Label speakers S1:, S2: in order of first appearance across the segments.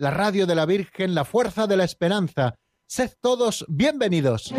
S1: la radio de la Virgen, la fuerza de la esperanza. Sed todos bienvenidos.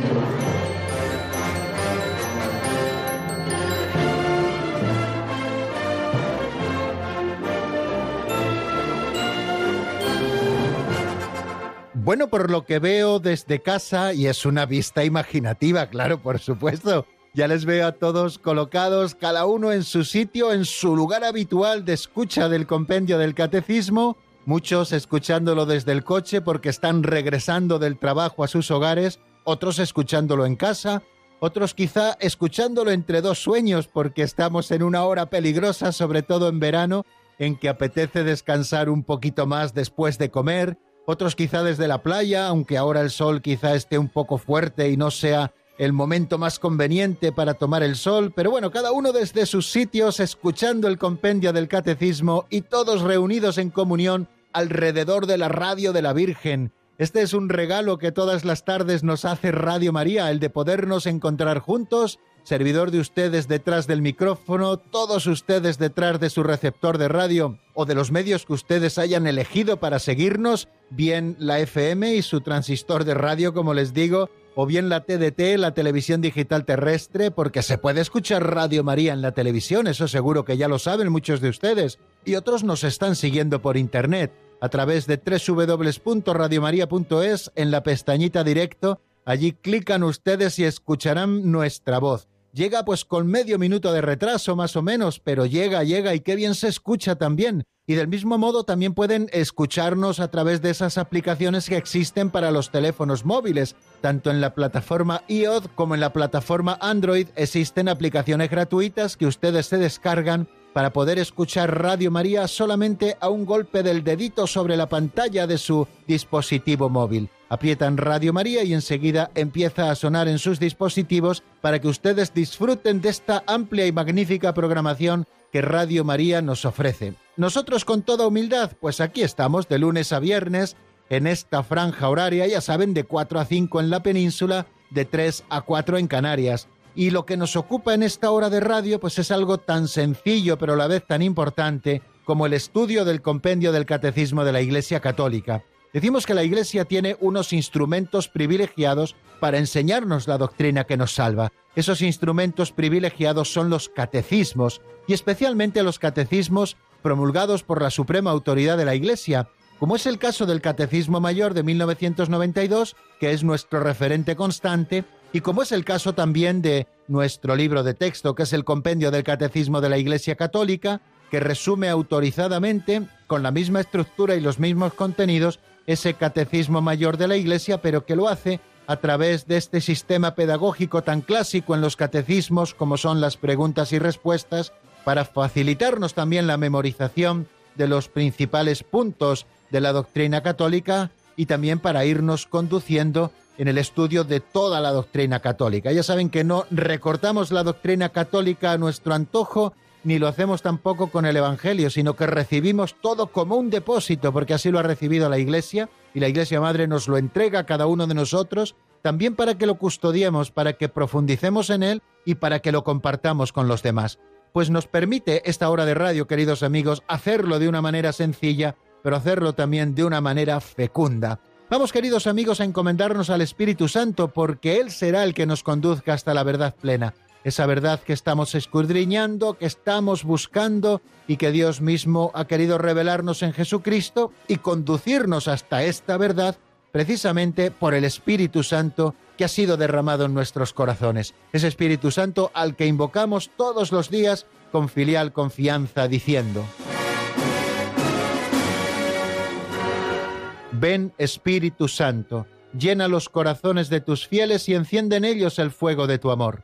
S1: Bueno, por lo que veo desde casa, y es una vista imaginativa, claro, por supuesto, ya les veo a todos colocados, cada uno en su sitio, en su lugar habitual de escucha del compendio del catecismo, muchos escuchándolo desde el coche porque están regresando del trabajo a sus hogares, otros escuchándolo en casa, otros quizá escuchándolo entre dos sueños porque estamos en una hora peligrosa, sobre todo en verano, en que apetece descansar un poquito más después de comer, otros quizá desde la playa, aunque ahora el sol quizá esté un poco fuerte y no sea el momento más conveniente para tomar el sol, pero bueno, cada uno desde sus sitios escuchando el compendio del catecismo y todos reunidos en comunión alrededor de la radio de la Virgen. Este es un regalo que todas las tardes nos hace Radio María, el de podernos encontrar juntos servidor de ustedes detrás del micrófono, todos ustedes detrás de su receptor de radio o de los medios que ustedes hayan elegido para seguirnos, bien la FM y su transistor de radio, como les digo, o bien la TDT, la televisión digital terrestre, porque se puede escuchar Radio María en la televisión, eso seguro que ya lo saben muchos de ustedes, y otros nos están siguiendo por Internet a través de www.radiomaria.es en la pestañita directo. Allí clican ustedes y escucharán nuestra voz. Llega pues con medio minuto de retraso más o menos, pero llega, llega y qué bien se escucha también. Y del mismo modo también pueden escucharnos a través de esas aplicaciones que existen para los teléfonos móviles. Tanto en la plataforma iOS como en la plataforma Android existen aplicaciones gratuitas que ustedes se descargan para poder escuchar Radio María solamente a un golpe del dedito sobre la pantalla de su dispositivo móvil. Aprietan Radio María y enseguida empieza a sonar en sus dispositivos para que ustedes disfruten de esta amplia y magnífica programación que Radio María nos ofrece. Nosotros con toda humildad, pues aquí estamos de lunes a viernes en esta franja horaria, ya saben, de 4 a 5 en la península, de 3 a 4 en Canarias. Y lo que nos ocupa en esta hora de radio pues es algo tan sencillo pero a la vez tan importante como el estudio del compendio del catecismo de la Iglesia Católica. Decimos que la Iglesia tiene unos instrumentos privilegiados para enseñarnos la doctrina que nos salva. Esos instrumentos privilegiados son los catecismos, y especialmente los catecismos promulgados por la suprema autoridad de la Iglesia, como es el caso del Catecismo Mayor de 1992, que es nuestro referente constante, y como es el caso también de nuestro libro de texto, que es el Compendio del Catecismo de la Iglesia Católica, que resume autorizadamente, con la misma estructura y los mismos contenidos, ese Catecismo Mayor de la Iglesia, pero que lo hace a través de este sistema pedagógico tan clásico en los catecismos como son las preguntas y respuestas, para facilitarnos también la memorización de los principales puntos de la doctrina católica y también para irnos conduciendo en el estudio de toda la doctrina católica. Ya saben que no recortamos la doctrina católica a nuestro antojo, ni lo hacemos tampoco con el Evangelio, sino que recibimos todo como un depósito, porque así lo ha recibido la Iglesia, y la Iglesia Madre nos lo entrega a cada uno de nosotros, también para que lo custodiemos, para que profundicemos en él y para que lo compartamos con los demás. Pues nos permite esta hora de radio, queridos amigos, hacerlo de una manera sencilla, pero hacerlo también de una manera fecunda. Vamos, queridos amigos, a encomendarnos al Espíritu Santo, porque Él será el que nos conduzca hasta la verdad plena. Esa verdad que estamos escudriñando, que estamos buscando y que Dios mismo ha querido revelarnos en Jesucristo y conducirnos hasta esta verdad precisamente por el Espíritu Santo que ha sido derramado en nuestros corazones. Ese Espíritu Santo al que invocamos todos los días con filial confianza diciendo, Ven Espíritu Santo, llena los corazones de tus fieles y enciende en ellos el fuego de tu amor.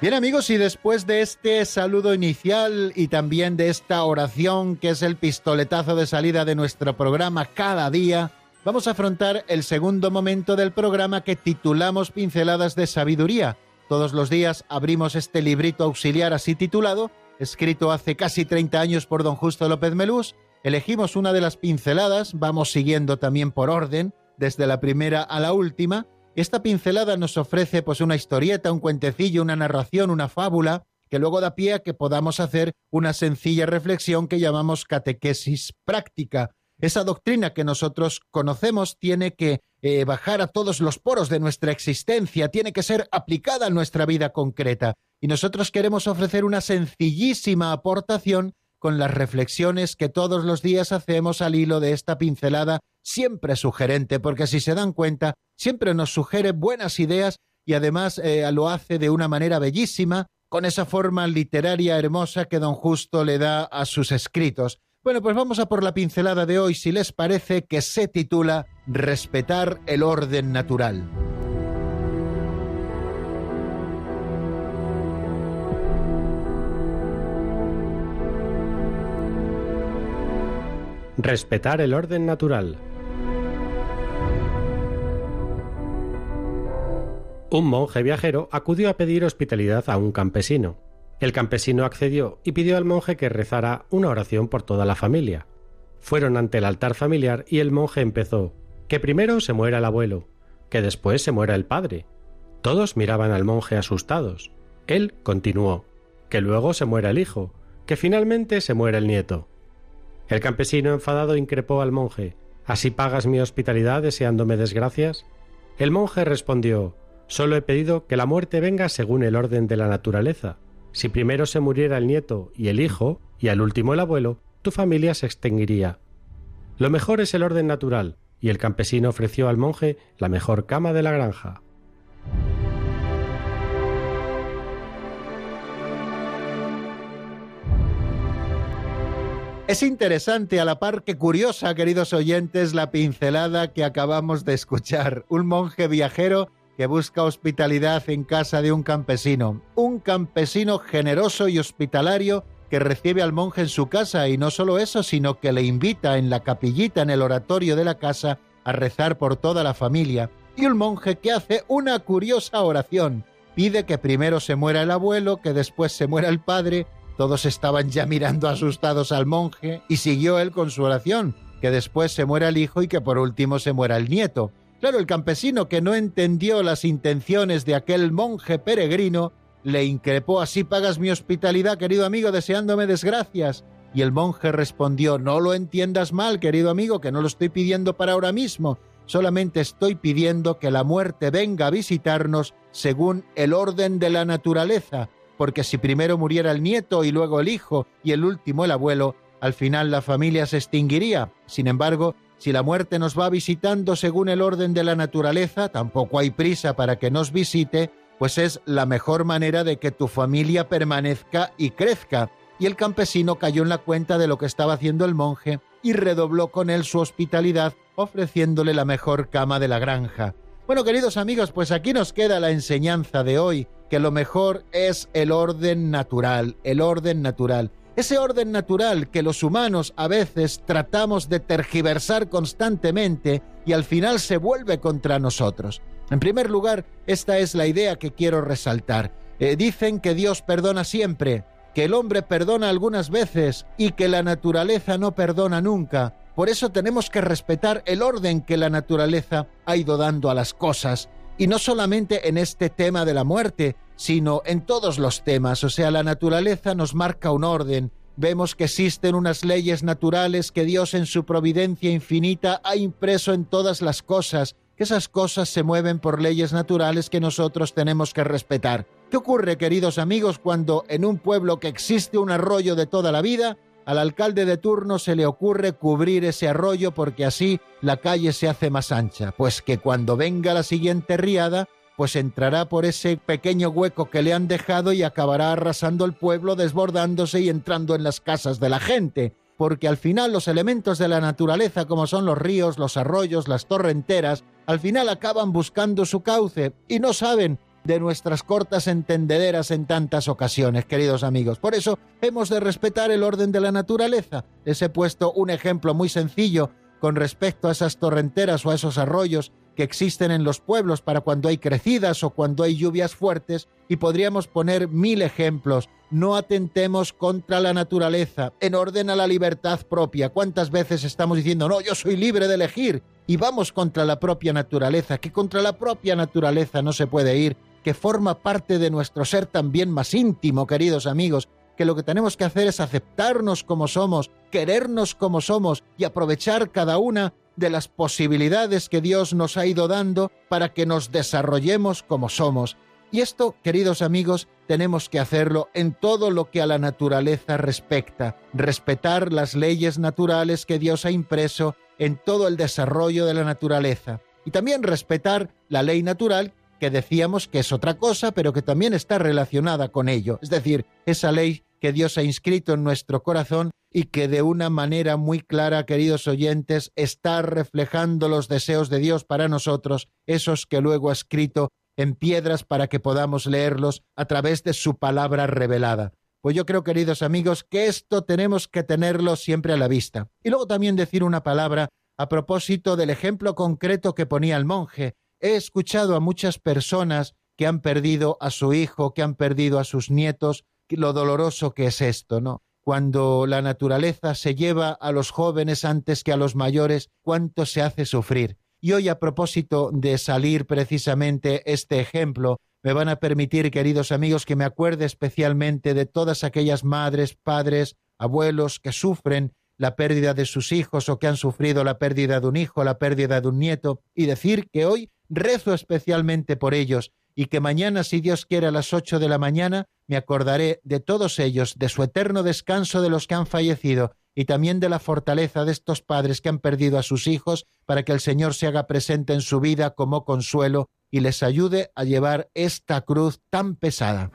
S1: Bien amigos, y después de este saludo inicial y también de esta oración que es el pistoletazo de salida de nuestro programa cada día, vamos a afrontar el segundo momento del programa que titulamos Pinceladas de Sabiduría. Todos los días abrimos este librito auxiliar así titulado, escrito hace casi 30 años por don Justo López Melús, elegimos una de las pinceladas, vamos siguiendo también por orden, desde la primera a la última, esta pincelada nos ofrece pues una historieta, un cuentecillo, una narración, una fábula, que luego da pie a que podamos hacer una sencilla reflexión que llamamos catequesis práctica. Esa doctrina que nosotros conocemos tiene que eh, bajar a todos los poros de nuestra existencia, tiene que ser aplicada a nuestra vida concreta. Y nosotros queremos ofrecer una sencillísima aportación con las reflexiones que todos los días hacemos al hilo de esta pincelada siempre sugerente, porque si se dan cuenta, siempre nos sugiere buenas ideas y además eh, lo hace de una manera bellísima, con esa forma literaria hermosa que don Justo le da a sus escritos. Bueno, pues vamos a por la pincelada de hoy, si les parece, que se titula Respetar el orden natural.
S2: Respetar el orden natural. Un monje viajero acudió a pedir hospitalidad a un campesino. El campesino accedió y pidió al monje que rezara una oración por toda la familia. Fueron ante el altar familiar y el monje empezó que primero se muera el abuelo, que después se muera el padre. Todos miraban al monje asustados. Él continuó que luego se muera el hijo, que finalmente se muera el nieto. El campesino enfadado increpó al monje ¿Así pagas mi hospitalidad deseándome desgracias? El monje respondió Solo he pedido que la muerte venga según el orden de la naturaleza. Si primero se muriera el nieto y el hijo, y al último el abuelo, tu familia se extinguiría. Lo mejor es el orden natural, y el campesino ofreció al monje la mejor cama de la granja.
S1: Es interesante, a la par que curiosa, queridos oyentes, la pincelada que acabamos de escuchar. Un monje viajero que busca hospitalidad en casa de un campesino. Un campesino generoso y hospitalario que recibe al monje en su casa y no solo eso, sino que le invita en la capillita, en el oratorio de la casa, a rezar por toda la familia. Y un monje que hace una curiosa oración. Pide que primero se muera el abuelo, que después se muera el padre, todos estaban ya mirando asustados al monje y siguió él con su oración, que después se muera el hijo y que por último se muera el nieto. Claro, el campesino que no entendió las intenciones de aquel monje peregrino, le increpó así pagas mi hospitalidad, querido amigo, deseándome desgracias. Y el monje respondió, no lo entiendas mal, querido amigo, que no lo estoy pidiendo para ahora mismo, solamente estoy pidiendo que la muerte venga a visitarnos según el orden de la naturaleza, porque si primero muriera el nieto y luego el hijo y el último el abuelo, al final la familia se extinguiría. Sin embargo, si la muerte nos va visitando según el orden de la naturaleza, tampoco hay prisa para que nos visite, pues es la mejor manera de que tu familia permanezca y crezca. Y el campesino cayó en la cuenta de lo que estaba haciendo el monje y redobló con él su hospitalidad, ofreciéndole la mejor cama de la granja. Bueno, queridos amigos, pues aquí nos queda la enseñanza de hoy que lo mejor es el orden natural, el orden natural. Ese orden natural que los humanos a veces tratamos de tergiversar constantemente y al final se vuelve contra nosotros. En primer lugar, esta es la idea que quiero resaltar. Eh, dicen que Dios perdona siempre, que el hombre perdona algunas veces y que la naturaleza no perdona nunca. Por eso tenemos que respetar el orden que la naturaleza ha ido dando a las cosas y no solamente en este tema de la muerte, sino en todos los temas. O sea, la naturaleza nos marca un orden. Vemos que existen unas leyes naturales que Dios en su providencia infinita ha impreso en todas las cosas, que esas cosas se mueven por leyes naturales que nosotros tenemos que respetar. ¿Qué ocurre, queridos amigos, cuando en un pueblo que existe un arroyo de toda la vida, al alcalde de turno se le ocurre cubrir ese arroyo porque así la calle se hace más ancha? Pues que cuando venga la siguiente riada, pues entrará por ese pequeño hueco que le han dejado y acabará arrasando el pueblo, desbordándose y entrando en las casas de la gente, porque al final los elementos de la naturaleza, como son los ríos, los arroyos, las torrenteras, al final acaban buscando su cauce y no saben de nuestras cortas entendederas en tantas ocasiones, queridos amigos. Por eso hemos de respetar el orden de la naturaleza. Les he puesto un ejemplo muy sencillo con respecto a esas torrenteras o a esos arroyos que existen en los pueblos para cuando hay crecidas o cuando hay lluvias fuertes y podríamos poner mil ejemplos. No atentemos contra la naturaleza, en orden a la libertad propia. ¿Cuántas veces estamos diciendo, no, yo soy libre de elegir? Y vamos contra la propia naturaleza, que contra la propia naturaleza no se puede ir, que forma parte de nuestro ser también más íntimo, queridos amigos, que lo que tenemos que hacer es aceptarnos como somos, querernos como somos y aprovechar cada una de las posibilidades que Dios nos ha ido dando para que nos desarrollemos como somos. Y esto, queridos amigos, tenemos que hacerlo en todo lo que a la naturaleza respecta, respetar las leyes naturales que Dios ha impreso en todo el desarrollo de la naturaleza. Y también respetar la ley natural que decíamos que es otra cosa, pero que también está relacionada con ello. Es decir, esa ley que Dios ha inscrito en nuestro corazón y que de una manera muy clara, queridos oyentes, está reflejando los deseos de Dios para nosotros, esos que luego ha escrito en piedras para que podamos leerlos a través de su palabra revelada. Pues yo creo, queridos amigos, que esto tenemos que tenerlo siempre a la vista. Y luego también decir una palabra a propósito del ejemplo concreto que ponía el monje. He escuchado a muchas personas que han perdido a su hijo, que han perdido a sus nietos, lo doloroso que es esto, ¿no? Cuando la naturaleza se lleva a los jóvenes antes que a los mayores, cuánto se hace sufrir. Y hoy a propósito de salir precisamente este ejemplo, me van a permitir, queridos amigos, que me acuerde especialmente de todas aquellas madres, padres, abuelos que sufren la pérdida de sus hijos o que han sufrido la pérdida de un hijo, la pérdida de un nieto, y decir que hoy rezo especialmente por ellos y que mañana, si Dios quiere, a las ocho de la mañana, me acordaré de todos ellos, de su eterno descanso de los que han fallecido y también de la fortaleza de estos padres que han perdido a sus hijos, para que el Señor se haga presente en su vida como consuelo y les ayude a llevar esta cruz tan pesada.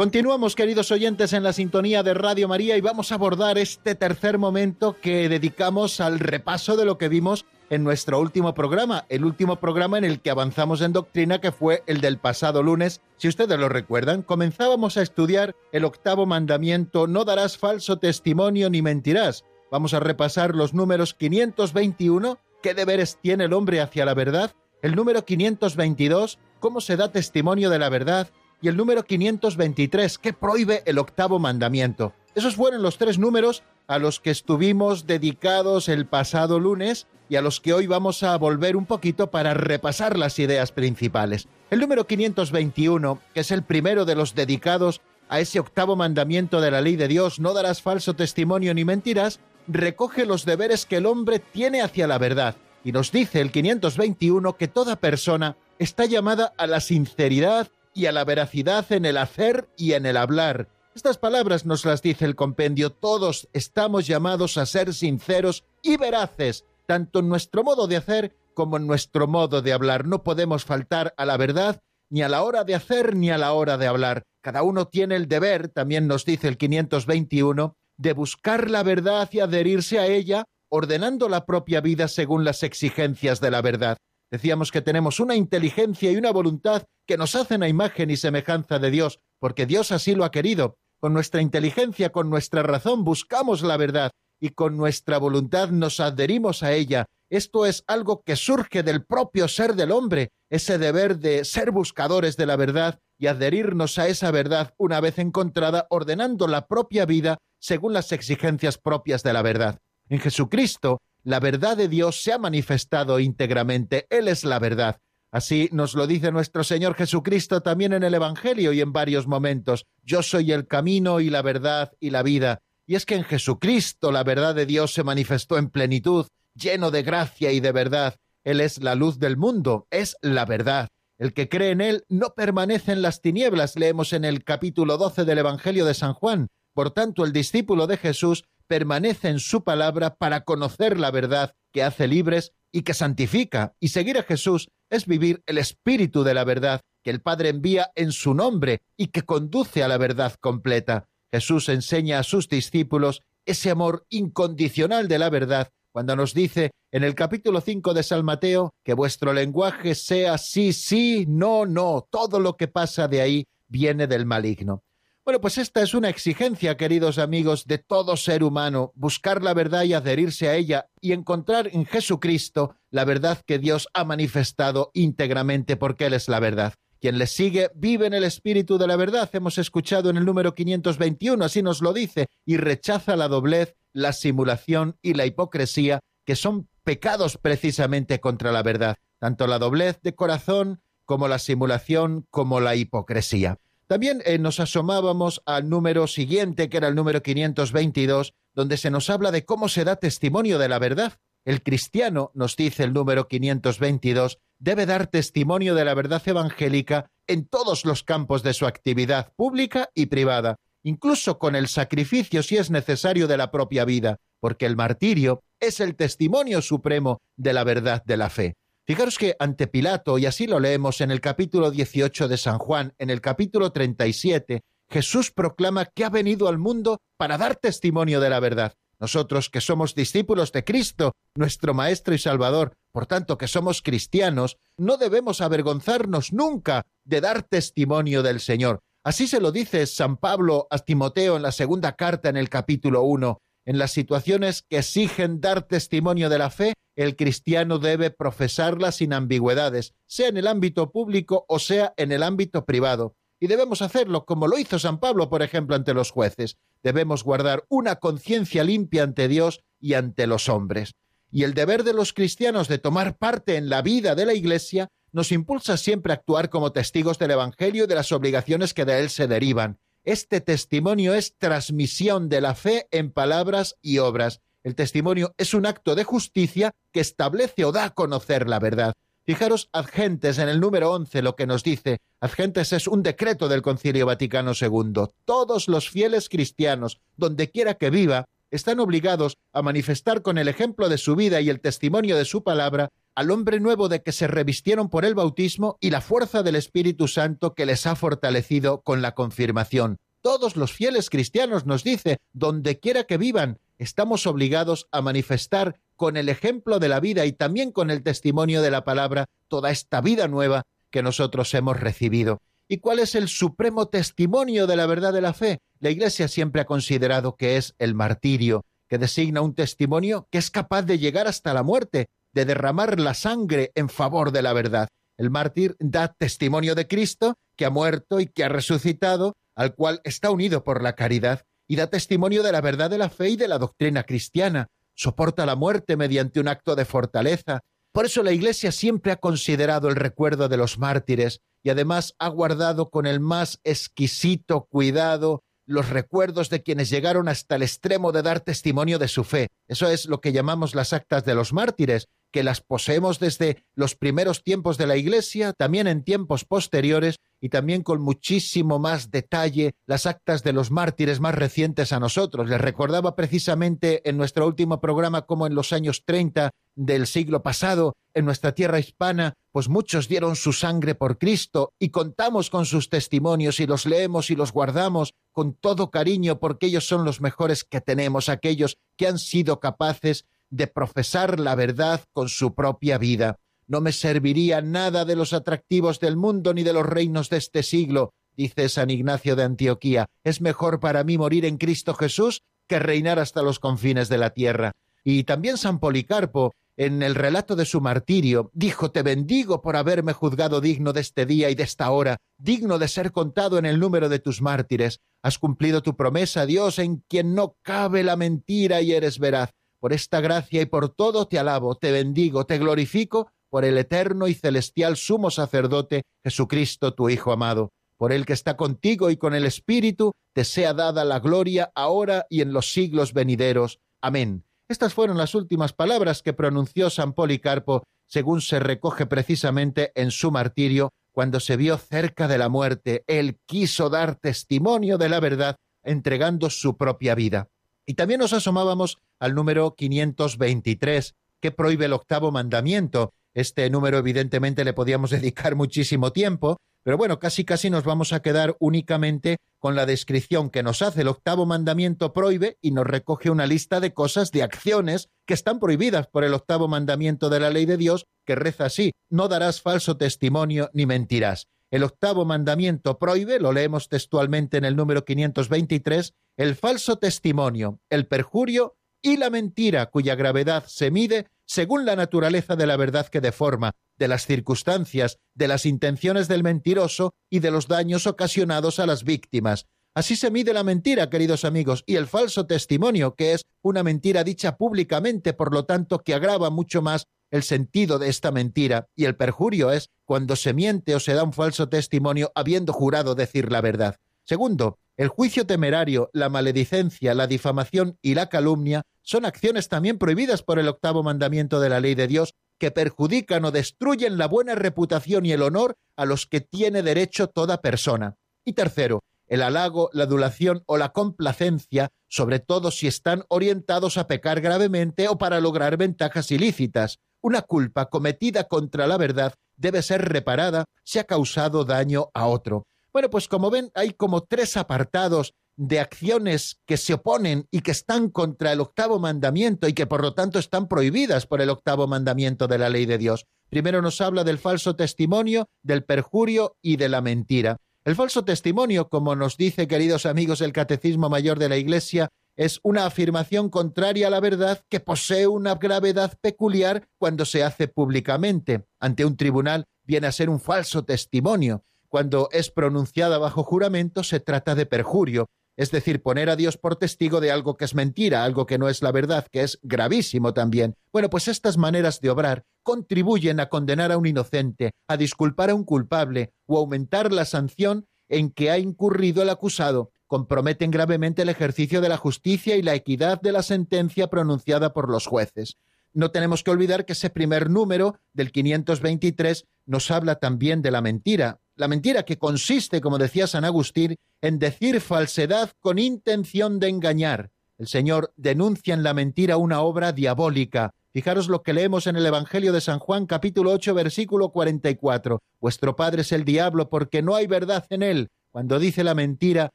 S1: Continuamos, queridos oyentes, en la sintonía de Radio María y vamos a abordar este tercer momento que dedicamos al repaso de lo que vimos en nuestro último programa, el último programa en el que avanzamos en doctrina, que fue el del pasado lunes. Si ustedes lo recuerdan, comenzábamos a estudiar el octavo mandamiento, no darás falso testimonio ni mentirás. Vamos a repasar los números 521, qué deberes tiene el hombre hacia la verdad, el número 522, cómo se da testimonio de la verdad, y el número 523, que prohíbe el octavo mandamiento. Esos fueron los tres números a los que estuvimos dedicados el pasado lunes y a los que hoy vamos a volver un poquito para repasar las ideas principales. El número 521, que es el primero de los dedicados a ese octavo mandamiento de la ley de Dios, no darás falso testimonio ni mentirás, recoge los deberes que el hombre tiene hacia la verdad. Y nos dice el 521 que toda persona está llamada a la sinceridad y a la veracidad en el hacer y en el hablar. Estas palabras nos las dice el compendio. Todos estamos llamados a ser sinceros y veraces, tanto en nuestro modo de hacer como en nuestro modo de hablar. No podemos faltar a la verdad ni a la hora de hacer ni a la hora de hablar. Cada uno tiene el deber, también nos dice el 521, de buscar la verdad y adherirse a ella, ordenando la propia vida según las exigencias de la verdad. Decíamos que tenemos una inteligencia y una voluntad que nos hacen a imagen y semejanza de Dios, porque Dios así lo ha querido. Con nuestra inteligencia, con nuestra razón, buscamos la verdad y con nuestra voluntad nos adherimos a ella Esto es algo que surge del propio ser del hombre, ese deber de ser buscadores de la verdad y adherirnos a esa verdad una vez encontrada, ordenando la propia vida según las exigencias propias de la verdad. En Jesucristo, la verdad de Dios se ha manifestado íntegramente. Él es la verdad. Así nos lo dice nuestro Señor Jesucristo también en el Evangelio y en varios momentos. Yo soy el camino y la verdad y la vida. Y es que en Jesucristo la verdad de Dios se manifestó en plenitud, lleno de gracia y de verdad. Él es la luz del mundo, es la verdad. El que cree en Él no permanece en las tinieblas, leemos en el capítulo 12 del Evangelio de San Juan. Por tanto, el discípulo de Jesús permanece en su palabra para conocer la verdad que hace libres y que santifica. Y seguir a Jesús es vivir el espíritu de la verdad que el Padre envía en su nombre y que conduce a la verdad completa. Jesús enseña a sus discípulos ese amor incondicional de la verdad cuando nos dice en el capítulo 5 de San Mateo que vuestro lenguaje sea sí, sí, no, no, todo lo que pasa de ahí viene del maligno. Bueno, pues esta es una exigencia, queridos amigos, de todo ser humano, buscar la verdad y adherirse a ella y encontrar en Jesucristo la verdad que Dios ha manifestado íntegramente porque Él es la verdad. Quien le sigue vive en el espíritu de la verdad. Hemos escuchado en el número 521, así nos lo dice, y rechaza la doblez, la simulación y la hipocresía, que son pecados precisamente contra la verdad, tanto la doblez de corazón como la simulación como la hipocresía. También eh, nos asomábamos al número siguiente, que era el número 522, donde se nos habla de cómo se da testimonio de la verdad. El cristiano, nos dice el número 522, debe dar testimonio de la verdad evangélica en todos los campos de su actividad pública y privada, incluso con el sacrificio si es necesario de la propia vida, porque el martirio es el testimonio supremo de la verdad de la fe. Fijaros que ante Pilato, y así lo leemos en el capítulo 18 de San Juan, en el capítulo 37, Jesús proclama que ha venido al mundo para dar testimonio de la verdad. Nosotros que somos discípulos de Cristo, nuestro Maestro y Salvador, por tanto que somos cristianos, no debemos avergonzarnos nunca de dar testimonio del Señor. Así se lo dice San Pablo a Timoteo en la segunda carta en el capítulo 1. En las situaciones que exigen dar testimonio de la fe, el cristiano debe profesarla sin ambigüedades, sea en el ámbito público o sea en el ámbito privado. Y debemos hacerlo como lo hizo San Pablo, por ejemplo, ante los jueces. Debemos guardar una conciencia limpia ante Dios y ante los hombres. Y el deber de los cristianos de tomar parte en la vida de la Iglesia nos impulsa siempre a actuar como testigos del Evangelio y de las obligaciones que de él se derivan. Este testimonio es transmisión de la fe en palabras y obras, el testimonio es un acto de justicia que establece o da a conocer la verdad. Fijaros, Adgentes, en el número 11, lo que nos dice. Adgentes es un decreto del Concilio Vaticano II. Todos los fieles cristianos, donde quiera que viva, están obligados a manifestar con el ejemplo de su vida y el testimonio de su palabra al hombre nuevo de que se revistieron por el bautismo y la fuerza del Espíritu Santo que les ha fortalecido con la confirmación. Todos los fieles cristianos, nos dice, donde quiera que vivan, estamos obligados a manifestar con el ejemplo de la vida y también con el testimonio de la palabra toda esta vida nueva que nosotros hemos recibido. ¿Y cuál es el supremo testimonio de la verdad de la fe? La Iglesia siempre ha considerado que es el martirio, que designa un testimonio que es capaz de llegar hasta la muerte, de derramar la sangre en favor de la verdad. El mártir da testimonio de Cristo, que ha muerto y que ha resucitado, al cual está unido por la caridad, y da testimonio de la verdad de la fe y de la doctrina cristiana, soporta la muerte mediante un acto de fortaleza. Por eso la Iglesia siempre ha considerado el recuerdo de los mártires y además ha guardado con el más exquisito cuidado los recuerdos de quienes llegaron hasta el extremo de dar testimonio de su fe. Eso es lo que llamamos las actas de los mártires, que las poseemos desde los primeros tiempos de la Iglesia, también en tiempos posteriores, y también con muchísimo más detalle las actas de los mártires más recientes a nosotros. Les recordaba precisamente en nuestro último programa como en los años 30 del siglo pasado, en nuestra tierra hispana, pues muchos dieron su sangre por Cristo y contamos con sus testimonios y los leemos y los guardamos con todo cariño porque ellos son los mejores que tenemos, aquellos que han sido capaces de profesar la verdad con su propia vida. No me serviría nada de los atractivos del mundo ni de los reinos de este siglo, dice San Ignacio de Antioquía. Es mejor para mí morir en Cristo Jesús que reinar hasta los confines de la tierra. Y también San Policarpo, en el relato de su martirio, dijo, Te bendigo por haberme juzgado digno de este día y de esta hora, digno de ser contado en el número de tus mártires. Has cumplido tu promesa, Dios, en quien no cabe la mentira y eres veraz. Por esta gracia y por todo te alabo, te bendigo, te glorifico por el eterno y celestial sumo sacerdote Jesucristo, tu Hijo amado. Por el que está contigo y con el Espíritu, te sea dada la gloria ahora y en los siglos venideros. Amén. Estas fueron las últimas palabras que pronunció San Policarpo, según se recoge precisamente en su martirio, cuando se vio cerca de la muerte. Él quiso dar testimonio de la verdad, entregando su propia vida. Y también nos asomábamos al número 523, que prohíbe el octavo mandamiento. Este número evidentemente le podíamos dedicar muchísimo tiempo, pero bueno, casi casi nos vamos a quedar únicamente con la descripción que nos hace el octavo mandamiento prohíbe y nos recoge una lista de cosas, de acciones que están prohibidas por el octavo mandamiento de la ley de Dios, que reza así, no darás falso testimonio ni mentirás. El octavo mandamiento prohíbe, lo leemos textualmente en el número 523, el falso testimonio, el perjurio y la mentira cuya gravedad se mide según la naturaleza de la verdad que deforma, de las circunstancias, de las intenciones del mentiroso y de los daños ocasionados a las víctimas. Así se mide la mentira, queridos amigos, y el falso testimonio, que es una mentira dicha públicamente, por lo tanto, que agrava mucho más el sentido de esta mentira, y el perjurio es cuando se miente o se da un falso testimonio habiendo jurado decir la verdad. Segundo, el juicio temerario, la maledicencia, la difamación y la calumnia son acciones también prohibidas por el octavo mandamiento de la ley de Dios que perjudican o destruyen la buena reputación y el honor a los que tiene derecho toda persona. Y tercero, el halago, la adulación o la complacencia, sobre todo si están orientados a pecar gravemente o para lograr ventajas ilícitas. Una culpa cometida contra la verdad debe ser reparada si ha causado daño a otro. Bueno, pues como ven, hay como tres apartados de acciones que se oponen y que están contra el octavo mandamiento y que por lo tanto están prohibidas por el octavo mandamiento de la ley de Dios. Primero nos habla del falso testimonio, del perjurio y de la mentira. El falso testimonio, como nos dice, queridos amigos, el Catecismo Mayor de la Iglesia, es una afirmación contraria a la verdad que posee una gravedad peculiar cuando se hace públicamente. Ante un tribunal viene a ser un falso testimonio. Cuando es pronunciada bajo juramento se trata de perjurio, es decir, poner a Dios por testigo de algo que es mentira, algo que no es la verdad, que es gravísimo también. Bueno, pues estas maneras de obrar contribuyen a condenar a un inocente, a disculpar a un culpable o aumentar la sanción en que ha incurrido el acusado, comprometen gravemente el ejercicio de la justicia y la equidad de la sentencia pronunciada por los jueces. No tenemos que olvidar que ese primer número del 523 nos habla también de la mentira, la mentira que consiste, como decía San Agustín, en decir falsedad con intención de engañar. El Señor denuncia en la mentira una obra diabólica. Fijaros lo que leemos en el Evangelio de San Juan capítulo 8 versículo 44. Vuestro padre es el diablo porque no hay verdad en él. Cuando dice la mentira,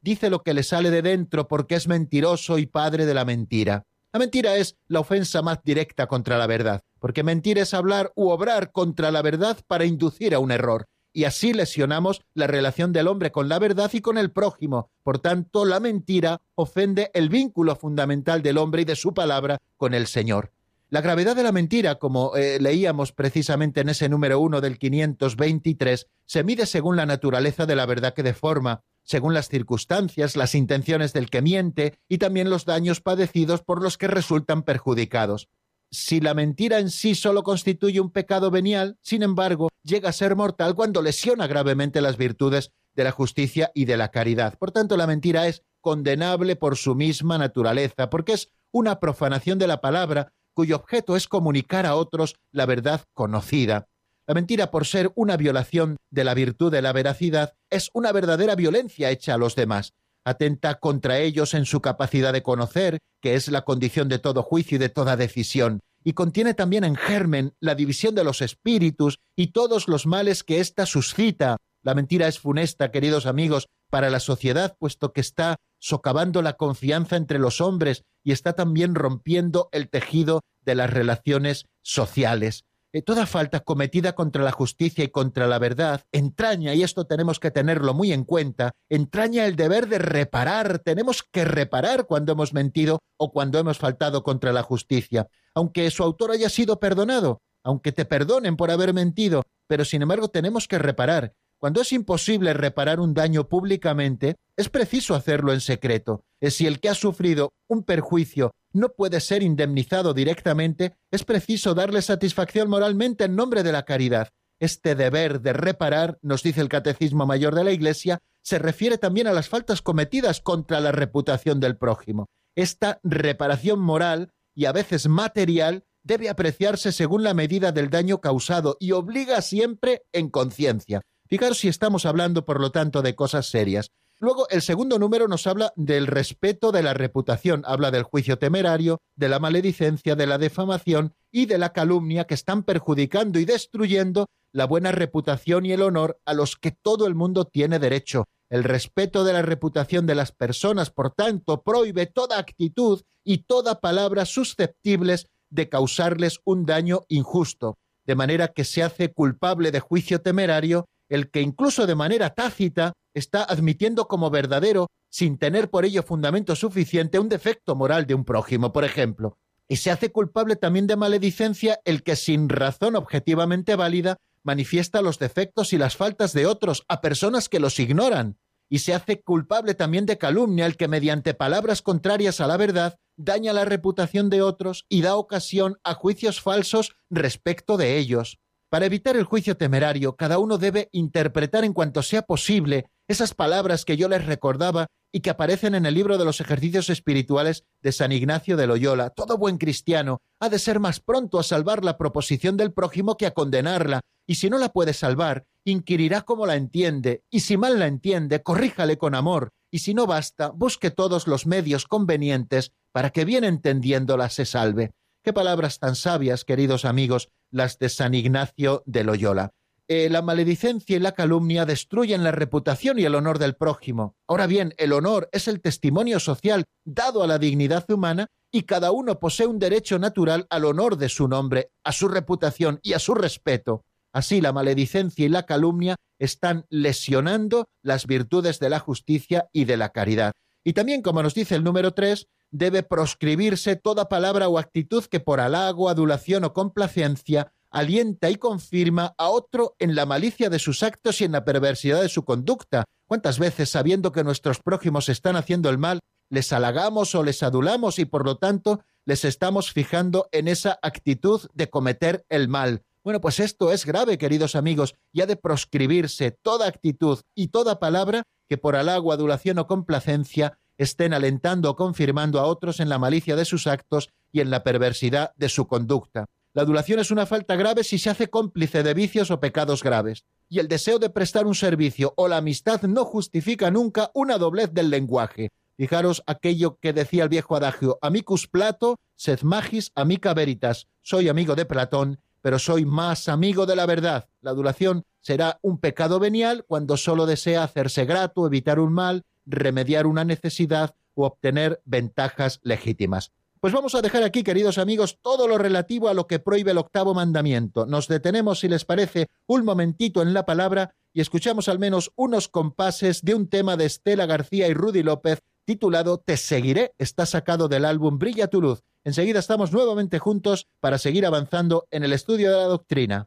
S1: dice lo que le sale de dentro porque es mentiroso y padre de la mentira. La mentira es la ofensa más directa contra la verdad, porque mentir es hablar u obrar contra la verdad para inducir a un error y así lesionamos la relación del hombre con la verdad y con el prójimo. Por tanto, la mentira ofende el vínculo fundamental del hombre y de su palabra con el Señor. La gravedad de la mentira, como eh, leíamos precisamente en ese número uno del 523, se mide según la naturaleza de la verdad que deforma, según las circunstancias, las intenciones del que miente y también los daños padecidos por los que resultan perjudicados si la mentira en sí solo constituye un pecado venial, sin embargo, llega a ser mortal cuando lesiona gravemente las virtudes de la justicia y de la caridad. Por tanto, la mentira es condenable por su misma naturaleza, porque es una profanación de la palabra cuyo objeto es comunicar a otros la verdad conocida. La mentira, por ser una violación de la virtud de la veracidad, es una verdadera violencia hecha a los demás atenta contra ellos en su capacidad de conocer, que es la condición de todo juicio y de toda decisión, y contiene también en germen la división de los espíritus y todos los males que ésta suscita. La mentira es funesta, queridos amigos, para la sociedad, puesto que está socavando la confianza entre los hombres y está también rompiendo el tejido de las relaciones sociales. Eh, toda falta cometida contra la justicia y contra la verdad entraña, y esto tenemos que tenerlo muy en cuenta, entraña el deber de reparar. Tenemos que reparar cuando hemos mentido o cuando hemos faltado contra la justicia. Aunque su autor haya sido perdonado, aunque te perdonen por haber mentido, pero sin embargo tenemos que reparar. Cuando es imposible reparar un daño públicamente, es preciso hacerlo en secreto. Si el que ha sufrido un perjuicio no puede ser indemnizado directamente, es preciso darle satisfacción moralmente en nombre de la caridad. Este deber de reparar, nos dice el Catecismo Mayor de la Iglesia, se refiere también a las faltas cometidas contra la reputación del prójimo. Esta reparación moral y a veces material debe apreciarse según la medida del daño causado y obliga siempre en conciencia. Fijaros si estamos hablando, por lo tanto, de cosas serias. Luego, el segundo número nos habla del respeto de la reputación, habla del juicio temerario, de la maledicencia, de la defamación y de la calumnia que están perjudicando y destruyendo la buena reputación y el honor a los que todo el mundo tiene derecho. El respeto de la reputación de las personas, por tanto, prohíbe toda actitud y toda palabra susceptibles de causarles un daño injusto, de manera que se hace culpable de juicio temerario el que incluso de manera tácita está admitiendo como verdadero, sin tener por ello fundamento suficiente, un defecto moral de un prójimo, por ejemplo. Y se hace culpable también de maledicencia el que sin razón objetivamente válida manifiesta los defectos y las faltas de otros a personas que los ignoran. Y se hace culpable también de calumnia el que mediante palabras contrarias a la verdad daña la reputación de otros y da ocasión a juicios falsos respecto de ellos. Para evitar el juicio temerario, cada uno debe interpretar en cuanto sea posible esas palabras que yo les recordaba y que aparecen en el libro de los ejercicios espirituales de San Ignacio de Loyola. Todo buen cristiano ha de ser más pronto a salvar la proposición del prójimo que a condenarla, y si no la puede salvar, inquirirá cómo la entiende, y si mal la entiende, corríjale con amor, y si no basta, busque todos los medios convenientes para que bien entendiéndola se salve. Qué palabras tan sabias, queridos amigos, las de San Ignacio de Loyola. Eh, la maledicencia y la calumnia destruyen la reputación y el honor del prójimo. Ahora bien, el honor es el testimonio social dado a la dignidad humana y cada uno posee un derecho natural al honor de su nombre, a su reputación y a su respeto. Así la maledicencia y la calumnia están lesionando las virtudes de la justicia y de la caridad. Y también, como nos dice el número tres, debe proscribirse toda palabra o actitud que por halago, adulación o complacencia alienta y confirma a otro en la malicia de sus actos y en la perversidad de su conducta. ¿Cuántas veces, sabiendo que nuestros prójimos están haciendo el mal, les halagamos o les adulamos y por lo tanto les estamos fijando en esa actitud de cometer el mal? Bueno, pues esto es grave, queridos amigos, y ha de proscribirse toda actitud y toda palabra que por halago, adulación o complacencia estén alentando o confirmando a otros en la malicia de sus actos y en la perversidad de su conducta. La adulación es una falta grave si se hace cómplice de vicios o pecados graves. Y el deseo de prestar un servicio o la amistad no justifica nunca una doblez del lenguaje. Fijaros aquello que decía el viejo adagio, amicus Plato, sed magis amica veritas. Soy amigo de Platón, pero soy más amigo de la verdad. La adulación será un pecado venial cuando solo desea hacerse grato, evitar un mal, remediar una necesidad o obtener ventajas legítimas. Pues vamos a dejar aquí, queridos amigos, todo lo relativo a lo que prohíbe el octavo mandamiento. Nos detenemos, si les parece, un momentito en la palabra y escuchamos al menos unos compases de un tema de Estela García y Rudy López titulado Te seguiré. Está sacado del álbum Brilla tu luz. Enseguida estamos nuevamente juntos para seguir avanzando en el estudio de la doctrina.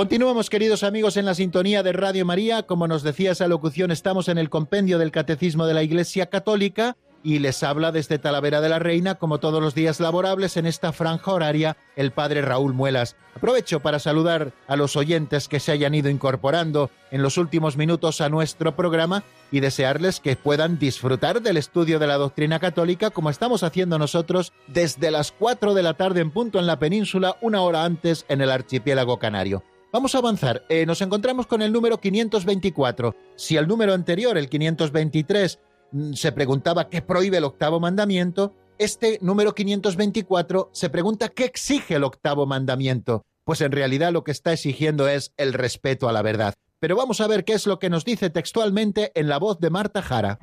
S1: Continuamos, queridos amigos, en la sintonía de Radio María. Como nos decía esa locución, estamos en el compendio del Catecismo de la Iglesia Católica y les habla desde Talavera de la Reina, como todos los días laborables, en esta franja horaria, el Padre Raúl Muelas. Aprovecho para saludar a los oyentes que se hayan ido incorporando en los últimos minutos a nuestro programa y desearles que puedan disfrutar del estudio de la doctrina católica como estamos haciendo nosotros desde las 4 de la tarde en punto en la península, una hora antes en el archipiélago canario. Vamos a avanzar. Eh, nos encontramos con el número 524. Si el número anterior, el 523, mm, se preguntaba qué prohíbe el octavo mandamiento, este número 524 se pregunta qué exige el octavo mandamiento. Pues en realidad lo que está exigiendo es el respeto a la verdad. Pero vamos a ver qué es lo que nos dice textualmente en la voz de Marta Jara.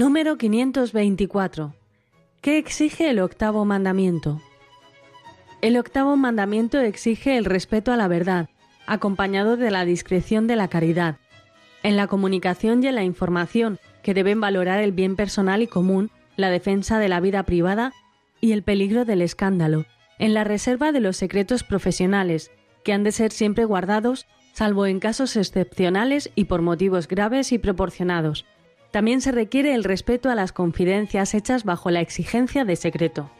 S3: Número 524. ¿Qué exige el octavo mandamiento? El octavo mandamiento exige el respeto a la verdad, acompañado de la discreción de la caridad. En la comunicación y en la información, que deben valorar el bien personal y común, la defensa de la vida privada y el peligro del escándalo. En la reserva de los secretos profesionales, que han de ser siempre guardados, salvo en casos excepcionales y por motivos graves y proporcionados también se requiere el respeto a las confidencias hechas bajo la exigencia de secreto.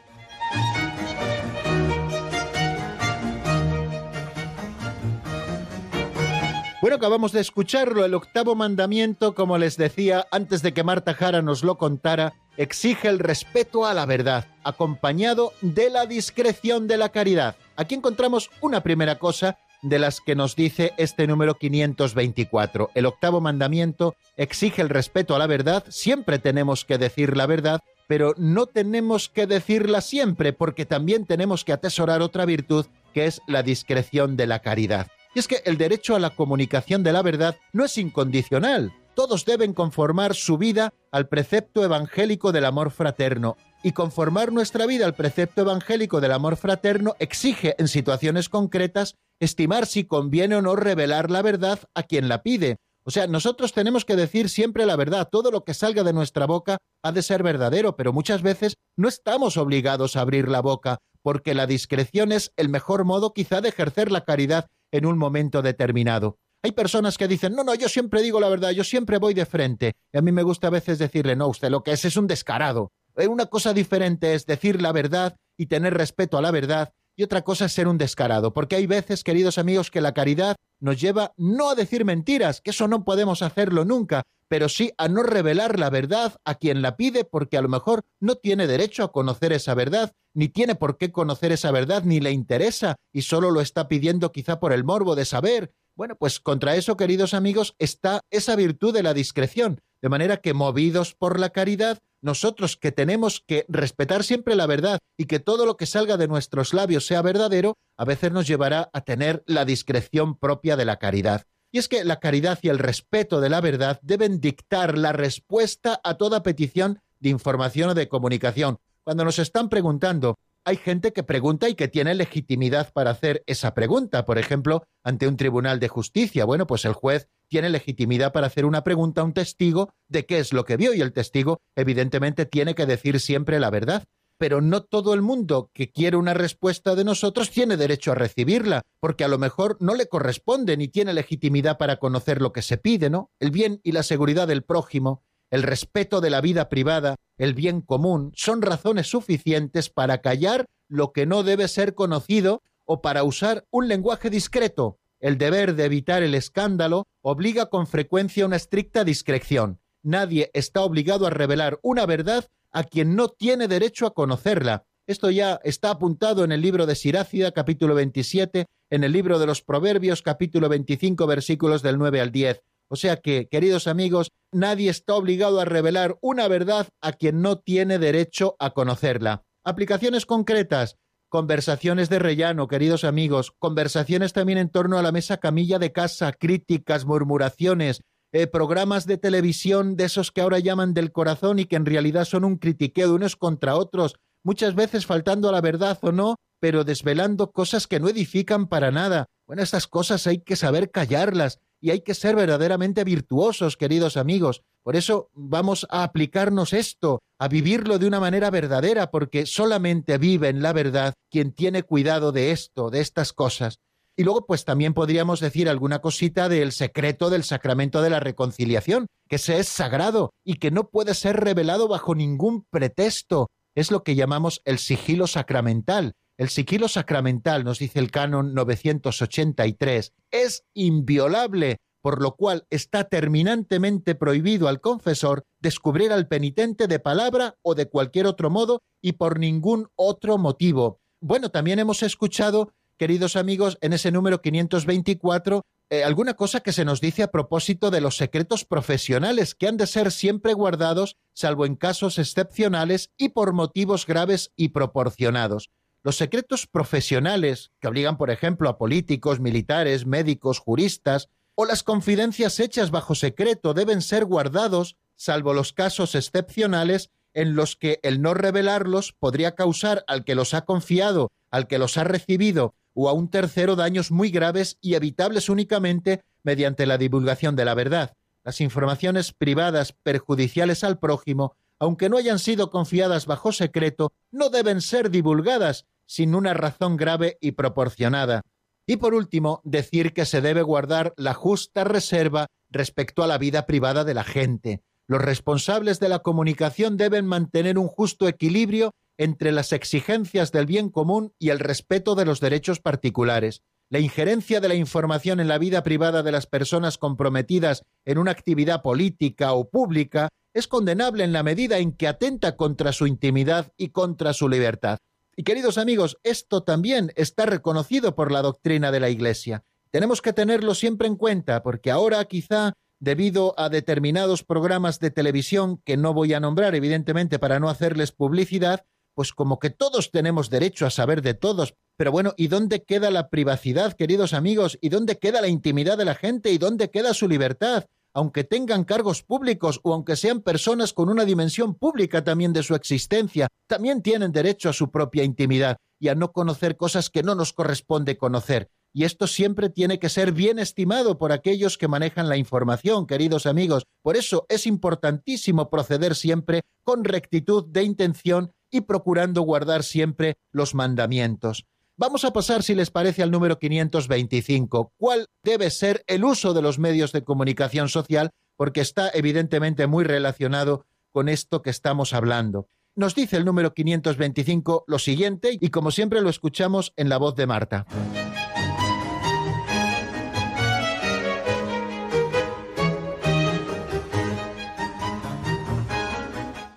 S1: Bueno, acabamos de escucharlo. El octavo mandamiento, como les decía antes de que Marta Jara nos lo contara, exige el respeto a la verdad, acompañado de la discreción de la caridad. Aquí encontramos una primera cosa de las que nos dice este número 524. El octavo mandamiento exige el respeto a la verdad, siempre tenemos que decir la verdad, pero no tenemos que decirla siempre, porque también tenemos que atesorar otra virtud, que es la discreción de la caridad. Y es que el derecho a la comunicación de la verdad no es incondicional. Todos deben conformar su vida al precepto evangélico del amor fraterno. Y conformar nuestra vida al precepto evangélico del amor fraterno exige, en situaciones concretas, estimar si conviene o no revelar la verdad a quien la pide. O sea, nosotros tenemos que decir siempre la verdad, todo lo que salga de nuestra boca ha de ser verdadero, pero muchas veces no estamos obligados a abrir la boca, porque la discreción es el mejor modo quizá de ejercer la caridad en un momento determinado. Hay personas que dicen, no, no, yo siempre digo la verdad, yo siempre voy de frente. Y a mí me gusta a veces decirle, no, usted lo que es es un descarado. Eh, una cosa diferente es decir la verdad y tener respeto a la verdad, y otra cosa es ser un descarado, porque hay veces, queridos amigos, que la caridad nos lleva no a decir mentiras, que eso no podemos hacerlo nunca, pero sí a no revelar la verdad a quien la pide porque a lo mejor no tiene derecho a conocer esa verdad, ni tiene por qué conocer esa verdad, ni le interesa y solo lo está pidiendo quizá por el morbo de saber. Bueno, pues contra eso, queridos amigos, está esa virtud de la discreción, de manera que movidos por la caridad, nosotros que tenemos que respetar siempre la verdad y que todo lo que salga de nuestros labios sea verdadero, a veces nos llevará a tener la discreción propia de la caridad. Y es que la caridad y el respeto de la verdad deben dictar la respuesta a toda petición de información o de comunicación. Cuando nos están preguntando, hay gente que pregunta y que tiene legitimidad para hacer esa pregunta. Por ejemplo, ante un tribunal de justicia. Bueno, pues el juez tiene legitimidad para hacer una pregunta a un testigo de qué es lo que vio y el testigo evidentemente tiene que decir siempre la verdad pero no todo el mundo que quiere una respuesta de nosotros tiene derecho a recibirla, porque a lo mejor no le corresponde ni tiene legitimidad para conocer lo que se pide, ¿no? El bien y la seguridad del prójimo, el respeto de la vida privada, el bien común, son razones suficientes para callar lo que no debe ser conocido o para usar un lenguaje discreto. El deber de evitar el escándalo obliga con frecuencia una estricta discreción. Nadie está obligado a revelar una verdad a quien no tiene derecho a conocerla. Esto ya está apuntado en el libro de Sirácida, capítulo 27, en el libro de los Proverbios, capítulo 25, versículos del 9 al 10. O sea que, queridos amigos, nadie está obligado a revelar una verdad a quien no tiene derecho a conocerla. Aplicaciones concretas. Conversaciones de rellano, queridos amigos, conversaciones también en torno a la mesa camilla de casa, críticas, murmuraciones, eh, programas de televisión de esos que ahora llaman del corazón y que en realidad son un critiqueo unos contra otros, muchas veces faltando a la verdad o no, pero desvelando cosas que no edifican para nada. Bueno, estas cosas hay que saber callarlas y hay que ser verdaderamente virtuosos, queridos amigos. Por eso vamos a aplicarnos esto, a vivirlo de una manera verdadera, porque solamente vive en la verdad quien tiene cuidado de esto, de estas cosas. Y luego, pues también podríamos decir alguna cosita del secreto del sacramento de la reconciliación, que se es sagrado y que no puede ser revelado bajo ningún pretexto. Es lo que llamamos el sigilo sacramental. El sigilo sacramental, nos dice el canon 983, es inviolable, por lo cual está terminantemente prohibido al confesor descubrir al penitente de palabra o de cualquier otro modo y por ningún otro motivo. Bueno, también hemos escuchado queridos amigos, en ese número 524, eh, alguna cosa que se nos dice a propósito de los secretos profesionales que han de ser siempre guardados, salvo en casos excepcionales y por motivos graves y proporcionados. Los secretos profesionales, que obligan, por ejemplo, a políticos, militares, médicos, juristas, o las confidencias hechas bajo secreto deben ser guardados, salvo los casos excepcionales en los que el no revelarlos podría causar al que los ha confiado, al que los ha recibido o a un tercero daños muy graves y evitables únicamente mediante la divulgación de la verdad. Las informaciones privadas perjudiciales al prójimo, aunque no hayan sido confiadas bajo secreto, no deben ser divulgadas sin una razón grave y proporcionada. Y por último, decir que se debe guardar la justa reserva respecto a la vida privada de la gente. Los responsables de la comunicación deben mantener un justo equilibrio entre las exigencias del bien común y el respeto de los derechos particulares. La injerencia de la información en la vida privada de las personas comprometidas en una actividad política o pública es condenable en la medida en que atenta contra su intimidad y contra su libertad. Y queridos amigos, esto también está reconocido por la doctrina de la Iglesia. Tenemos que tenerlo siempre en cuenta porque ahora quizá debido a determinados programas de televisión que no voy a nombrar evidentemente para no hacerles publicidad, pues como que todos tenemos derecho a saber de todos. Pero bueno, ¿y dónde queda la privacidad, queridos amigos? ¿Y dónde queda la intimidad de la gente? ¿Y dónde queda su libertad? Aunque tengan cargos públicos o aunque sean personas con una dimensión pública también de su existencia, también tienen derecho a su propia intimidad y a no conocer cosas que no nos corresponde conocer. Y esto siempre tiene que ser bien estimado por aquellos que manejan la información, queridos amigos. Por eso es importantísimo proceder siempre con rectitud de intención y procurando guardar siempre los mandamientos. Vamos a pasar, si les parece, al número 525. ¿Cuál debe ser el uso de los medios de comunicación social? Porque está evidentemente muy relacionado con esto que estamos hablando. Nos dice el número 525 lo siguiente y como siempre lo escuchamos en la voz de Marta.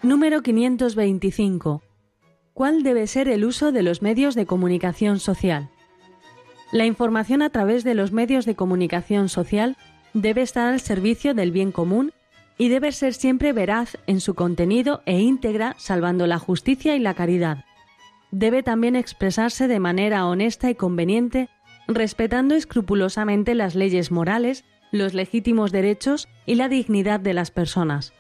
S3: Número 525. ¿Cuál debe ser el uso de los medios de comunicación social? La información a través de los medios de comunicación social debe estar al servicio del bien común y debe ser siempre veraz en su contenido e íntegra, salvando la justicia y la caridad. Debe también expresarse de manera honesta y conveniente, respetando escrupulosamente las leyes morales, los legítimos derechos y la dignidad de las personas.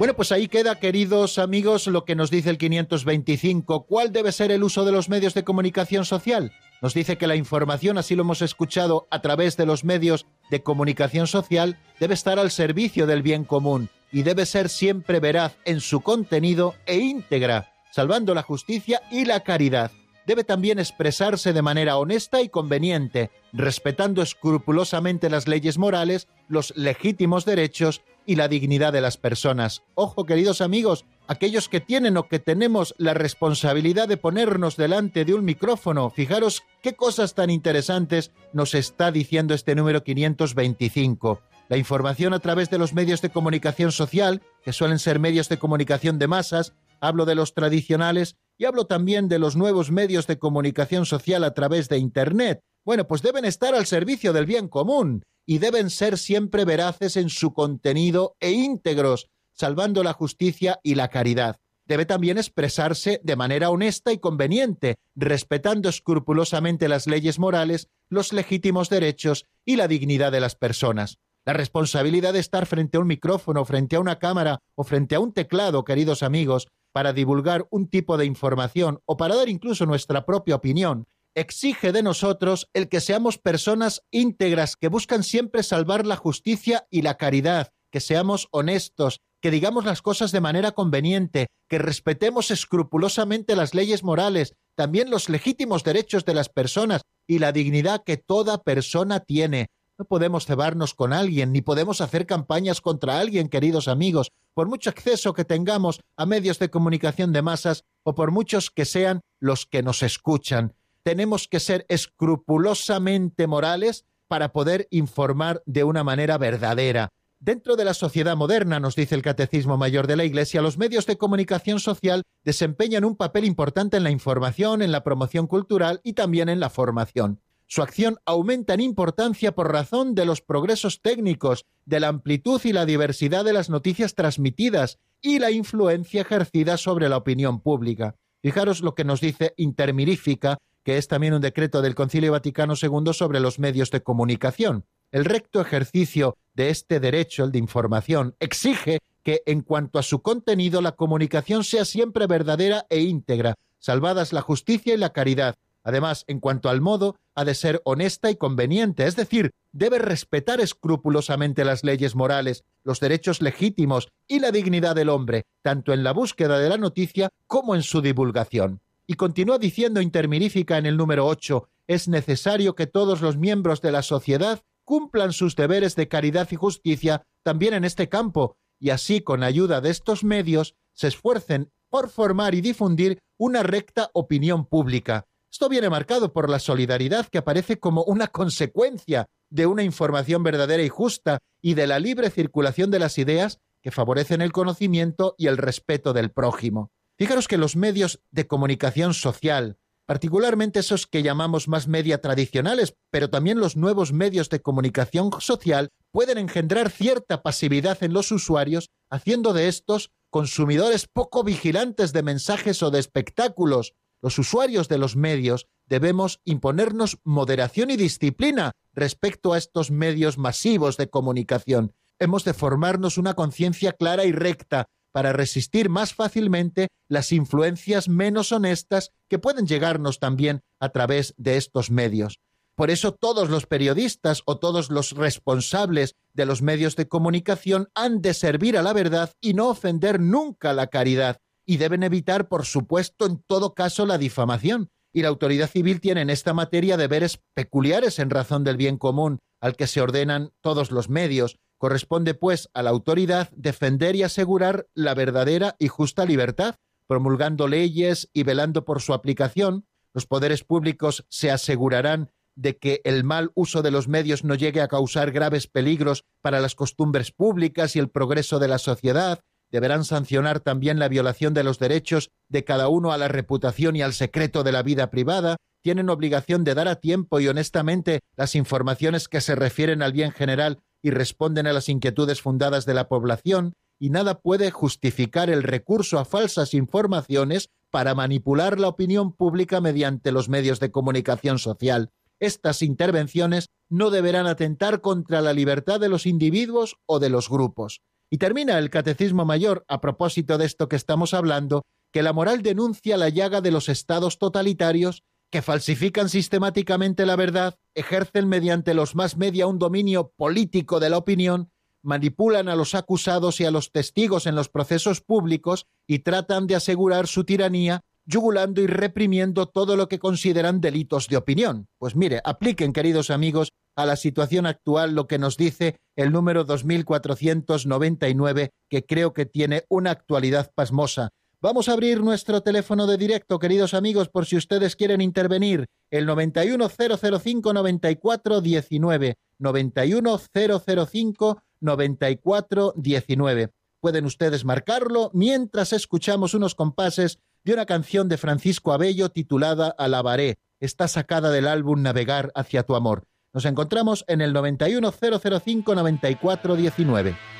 S1: Bueno, pues ahí queda, queridos amigos, lo que nos dice el 525. ¿Cuál debe ser el uso de los medios de comunicación social? Nos dice que la información, así lo hemos escuchado a través de los medios de comunicación social, debe estar al servicio del bien común y debe ser siempre veraz en su contenido e íntegra, salvando la justicia y la caridad debe también expresarse de manera honesta y conveniente, respetando escrupulosamente las leyes morales, los legítimos derechos y la dignidad de las personas. Ojo, queridos amigos, aquellos que tienen o que tenemos la responsabilidad de ponernos delante de un micrófono, fijaros qué cosas tan interesantes nos está diciendo este número 525. La información a través de los medios de comunicación social, que suelen ser medios de comunicación de masas, hablo de los tradicionales y hablo también de los nuevos medios de comunicación social a través de Internet. Bueno, pues deben estar al servicio del bien común y deben ser siempre veraces en su contenido e íntegros, salvando la justicia y la caridad. Debe también expresarse de manera honesta y conveniente, respetando escrupulosamente las leyes morales, los legítimos derechos y la dignidad de las personas. La responsabilidad de estar frente a un micrófono, frente a una cámara o frente a un teclado, queridos amigos, para divulgar un tipo de información o para dar incluso nuestra propia opinión, exige de nosotros el que seamos personas íntegras que buscan siempre salvar la justicia y la caridad, que seamos honestos, que digamos las cosas de manera conveniente, que respetemos escrupulosamente las leyes morales, también los legítimos derechos de las personas y la dignidad que toda persona tiene, no podemos cebarnos con alguien, ni podemos hacer campañas contra alguien, queridos amigos, por mucho acceso que tengamos a medios de comunicación de masas o por muchos que sean los que nos escuchan. Tenemos que ser escrupulosamente morales para poder informar de una manera verdadera. Dentro de la sociedad moderna, nos dice el Catecismo Mayor de la Iglesia, los medios de comunicación social desempeñan un papel importante en la información, en la promoción cultural y también en la formación. Su acción aumenta en importancia por razón de los progresos técnicos, de la amplitud y la diversidad de las noticias transmitidas y la influencia ejercida sobre la opinión pública. Fijaros lo que nos dice Intermirífica, que es también un decreto del Concilio Vaticano II sobre los medios de comunicación. El recto ejercicio de este derecho, el de información, exige que, en cuanto a su contenido, la comunicación sea siempre verdadera e íntegra, salvadas la justicia y la caridad, Además, en cuanto al modo, ha de ser honesta y conveniente, es decir, debe respetar escrupulosamente las leyes morales, los derechos legítimos y la dignidad del hombre, tanto en la búsqueda de la noticia como en su divulgación. Y continúa diciendo intermirífica en el número 8, es necesario que todos los miembros de la sociedad cumplan sus deberes de caridad y justicia también en este campo, y así con ayuda de estos medios se esfuercen por formar y difundir una recta opinión pública, esto viene marcado por la solidaridad que aparece como una consecuencia de una información verdadera y justa y de la libre circulación de las ideas que favorecen el conocimiento y el respeto del prójimo. Fijaros que los medios de comunicación social, particularmente esos que llamamos más media tradicionales, pero también los nuevos medios de comunicación social, pueden engendrar cierta pasividad en los usuarios, haciendo de estos consumidores poco vigilantes de mensajes o de espectáculos, los usuarios de los medios debemos imponernos moderación y disciplina respecto a estos medios masivos de comunicación. Hemos de formarnos una conciencia clara y recta para resistir más fácilmente las influencias menos honestas que pueden llegarnos también a través de estos medios. Por eso todos los periodistas o todos los responsables de los medios de comunicación han de servir a la verdad y no ofender nunca la caridad, y deben evitar, por supuesto, en todo caso, la difamación. Y la autoridad civil tiene en esta materia deberes peculiares en razón del bien común, al que se ordenan todos los medios. Corresponde, pues, a la autoridad defender y asegurar la verdadera y justa libertad, promulgando leyes y velando por su aplicación. Los poderes públicos se asegurarán de que el mal uso de los medios no llegue a causar graves peligros para las costumbres públicas y el progreso de la sociedad, deberán sancionar también la violación de los derechos de cada uno a la reputación y al secreto de la vida privada, tienen obligación de dar a tiempo y honestamente las informaciones que se refieren al bien general y responden a las inquietudes fundadas de la población, y nada puede justificar el recurso a falsas informaciones para manipular la opinión pública mediante los medios de comunicación social. Estas intervenciones no deberán atentar contra la libertad de los individuos o de los grupos. Y termina el Catecismo Mayor, a propósito de esto que estamos hablando, que la moral denuncia la llaga de los estados totalitarios que falsifican sistemáticamente la verdad, ejercen mediante los más media un dominio político de la opinión, manipulan a los acusados y a los testigos en los procesos públicos y tratan de asegurar su tiranía yugulando y reprimiendo todo lo que consideran delitos de opinión. Pues mire, apliquen, queridos amigos, a la situación actual lo que nos dice el número 2499, que creo que tiene una actualidad pasmosa. Vamos a abrir nuestro teléfono de directo, queridos amigos, por si ustedes quieren intervenir. El 910059419. 910059419. Pueden ustedes marcarlo mientras escuchamos unos compases de una canción de Francisco Abello titulada Alabaré. Está sacada del álbum Navegar hacia tu amor. Nos encontramos en el 910059419.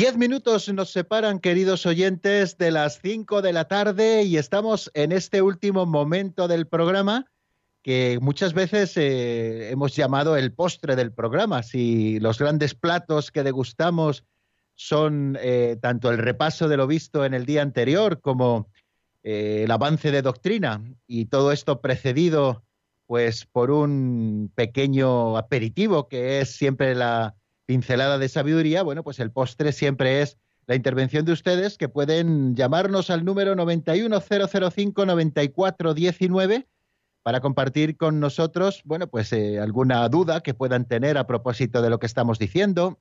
S1: Diez minutos nos separan, queridos oyentes, de las cinco de la tarde y estamos en este último momento del programa que muchas veces eh, hemos llamado el postre del programa. Si los grandes platos que degustamos son eh, tanto el repaso de lo visto en el día anterior como eh, el avance de doctrina y todo esto precedido pues por un pequeño aperitivo que es siempre la pincelada de sabiduría, bueno, pues el postre siempre es la intervención de ustedes que pueden llamarnos al número 910059419 para compartir con nosotros, bueno, pues eh, alguna duda que puedan tener a propósito de lo que estamos diciendo,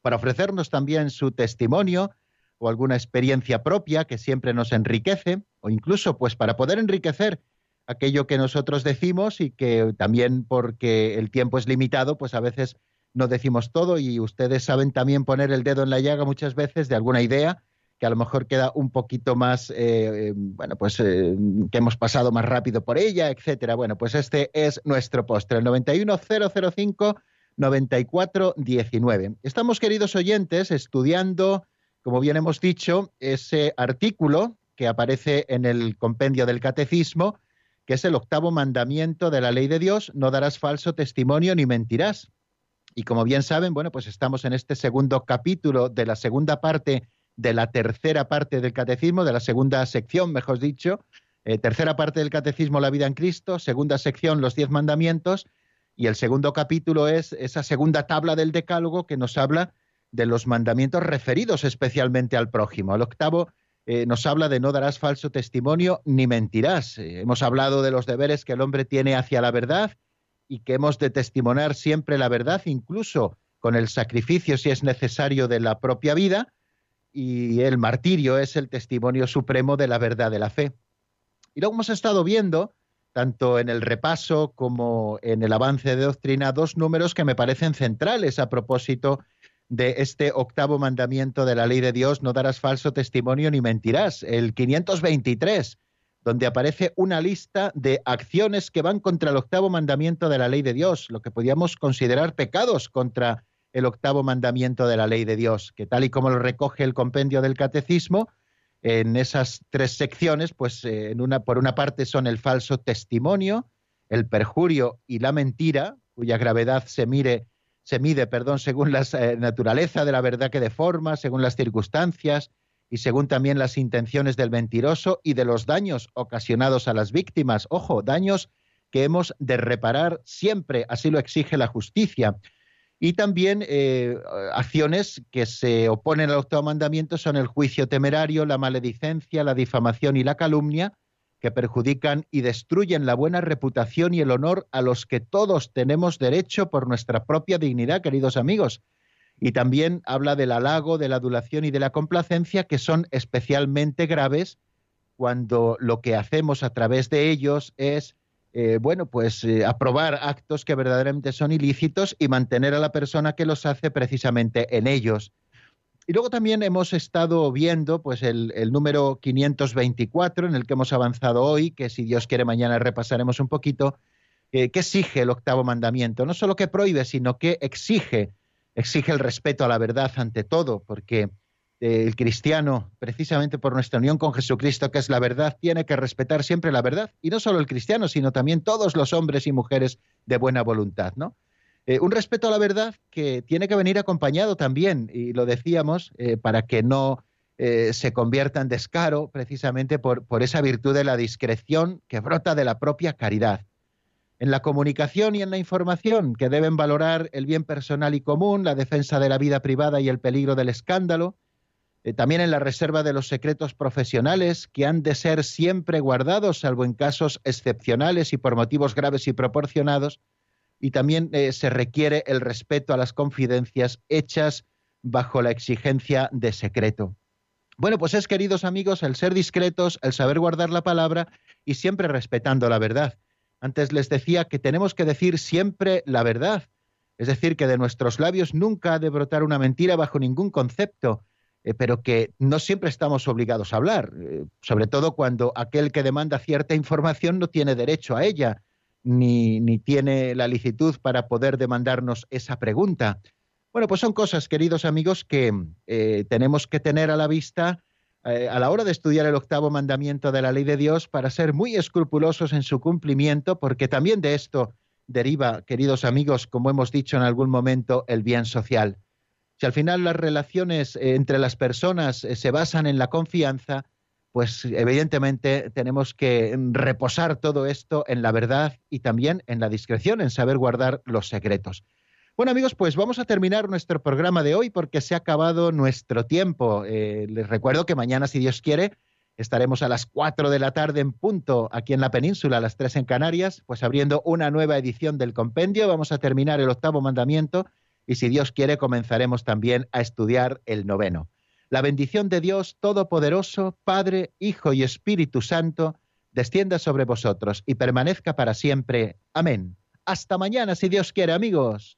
S1: para ofrecernos también su testimonio o alguna experiencia propia que siempre nos enriquece, o incluso pues para poder enriquecer aquello que nosotros decimos y que también porque el tiempo es limitado, pues a veces no decimos todo y ustedes saben también poner el dedo en la llaga muchas veces de alguna idea que a lo mejor queda un poquito más, eh, bueno, pues eh, que hemos pasado más rápido por ella, etcétera. Bueno, pues este es nuestro postre, el 91005 9419. Estamos, queridos oyentes, estudiando, como bien hemos dicho, ese artículo que aparece en el compendio del catecismo, que es el octavo mandamiento de la ley de Dios, no darás falso testimonio ni mentirás. Y como bien saben, bueno, pues estamos en este segundo capítulo de la segunda parte de la tercera parte del catecismo, de la segunda sección, mejor dicho, eh, tercera parte del catecismo, la vida en Cristo, segunda sección, los diez mandamientos, y el segundo capítulo es esa segunda tabla del decálogo que nos habla de los mandamientos referidos especialmente al prójimo. El octavo eh, nos habla de no darás falso testimonio ni mentirás. Eh, hemos hablado de los deberes que el hombre tiene hacia la verdad y que hemos de testimoniar siempre la verdad, incluso con el sacrificio, si es necesario, de la propia vida y el martirio es el testimonio supremo de la verdad de la fe. Y luego hemos estado viendo, tanto en el repaso como en el avance de doctrina, dos números que me parecen centrales a propósito de este octavo mandamiento de la ley de Dios, no darás falso testimonio ni mentirás, el 523, donde aparece una lista de acciones que van contra el octavo mandamiento de la ley de Dios, lo que podríamos considerar pecados contra el octavo mandamiento de la ley de Dios, que tal y como lo recoge el compendio del catecismo, en esas tres secciones, pues eh, en una, por una parte son el falso testimonio, el perjurio y la mentira, cuya gravedad se se mide, perdón, según la eh, naturaleza de la verdad que deforma, según las circunstancias y según también las intenciones del mentiroso y de los daños ocasionados a las víctimas. Ojo, daños que hemos de reparar siempre, así lo exige la justicia. Y también eh, acciones que se oponen al octavo mandamiento son el juicio temerario, la maledicencia, la difamación y la calumnia, que perjudican y destruyen la buena reputación y el honor a los que todos tenemos derecho por nuestra propia dignidad, queridos amigos. Y también habla del halago, de la adulación y de la complacencia, que son especialmente graves cuando lo que hacemos a través de ellos es eh, bueno, pues eh, aprobar actos que verdaderamente son ilícitos y mantener a la persona que los hace precisamente en ellos. Y luego también hemos estado viendo pues el, número 524 en el que hemos avanzado hoy, que si Dios quiere mañana repasaremos un poquito, eh, que exige el octavo mandamiento. No solo que prohíbe, sino que exige, exige el respeto a la verdad ante todo, porque el cristiano, precisamente por nuestra unión con Jesucristo, que es la verdad, tiene que respetar siempre la verdad. Y no solo el cristiano, sino también todos los hombres y mujeres de buena voluntad, ¿no? Eh, un respeto a la verdad que tiene que venir acompañado también, y lo decíamos, eh, para que no eh, se convierta en descaro, precisamente por esa virtud de la discreción que brota de la propia caridad en la comunicación y en la información, que deben valorar el bien personal y común, la defensa de la vida privada y el peligro del escándalo, eh, también en la reserva de los secretos profesionales que han de ser siempre guardados, salvo en casos excepcionales y por motivos graves y proporcionados. Y también eh, se requiere el respeto a las confidencias hechas bajo la exigencia de secreto. Bueno, pues es, queridos amigos, el ser discretos, el saber guardar la palabra y siempre respetando la verdad. Antes les decía que tenemos que decir siempre la verdad, es decir, que de nuestros labios nunca ha de brotar una mentira bajo ningún concepto, eh, pero que no siempre estamos obligados a hablar, eh, sobre todo cuando aquel que demanda cierta información no tiene derecho a ella, ni, tiene la licitud para poder demandarnos esa pregunta. Bueno, pues son cosas, queridos amigos, que eh, tenemos que tener a la vista a la hora de estudiar el octavo mandamiento de la ley de Dios para ser muy escrupulosos en su cumplimiento, porque también de esto deriva, queridos amigos, como hemos dicho en algún momento, el bien social. Si al final las relaciones eh, entre las personas eh, se basan en la confianza, pues evidentemente tenemos que reposar todo esto en la verdad y también en la discreción, en saber guardar los secretos. Bueno amigos, pues vamos a terminar nuestro programa de hoy porque se ha acabado nuestro tiempo. Eh, les recuerdo que mañana, si Dios quiere, Estaremos a las 4 de la tarde en punto aquí en la península, a las 3 en Canarias, pues abriendo una nueva edición del compendio. Vamos a terminar el octavo mandamiento y si Dios quiere comenzaremos también a estudiar el noveno. La bendición de Dios Todopoderoso, Padre, Hijo y Espíritu Santo, descienda sobre vosotros y permanezca para siempre. Amén. Hasta mañana, si Dios quiere, amigos.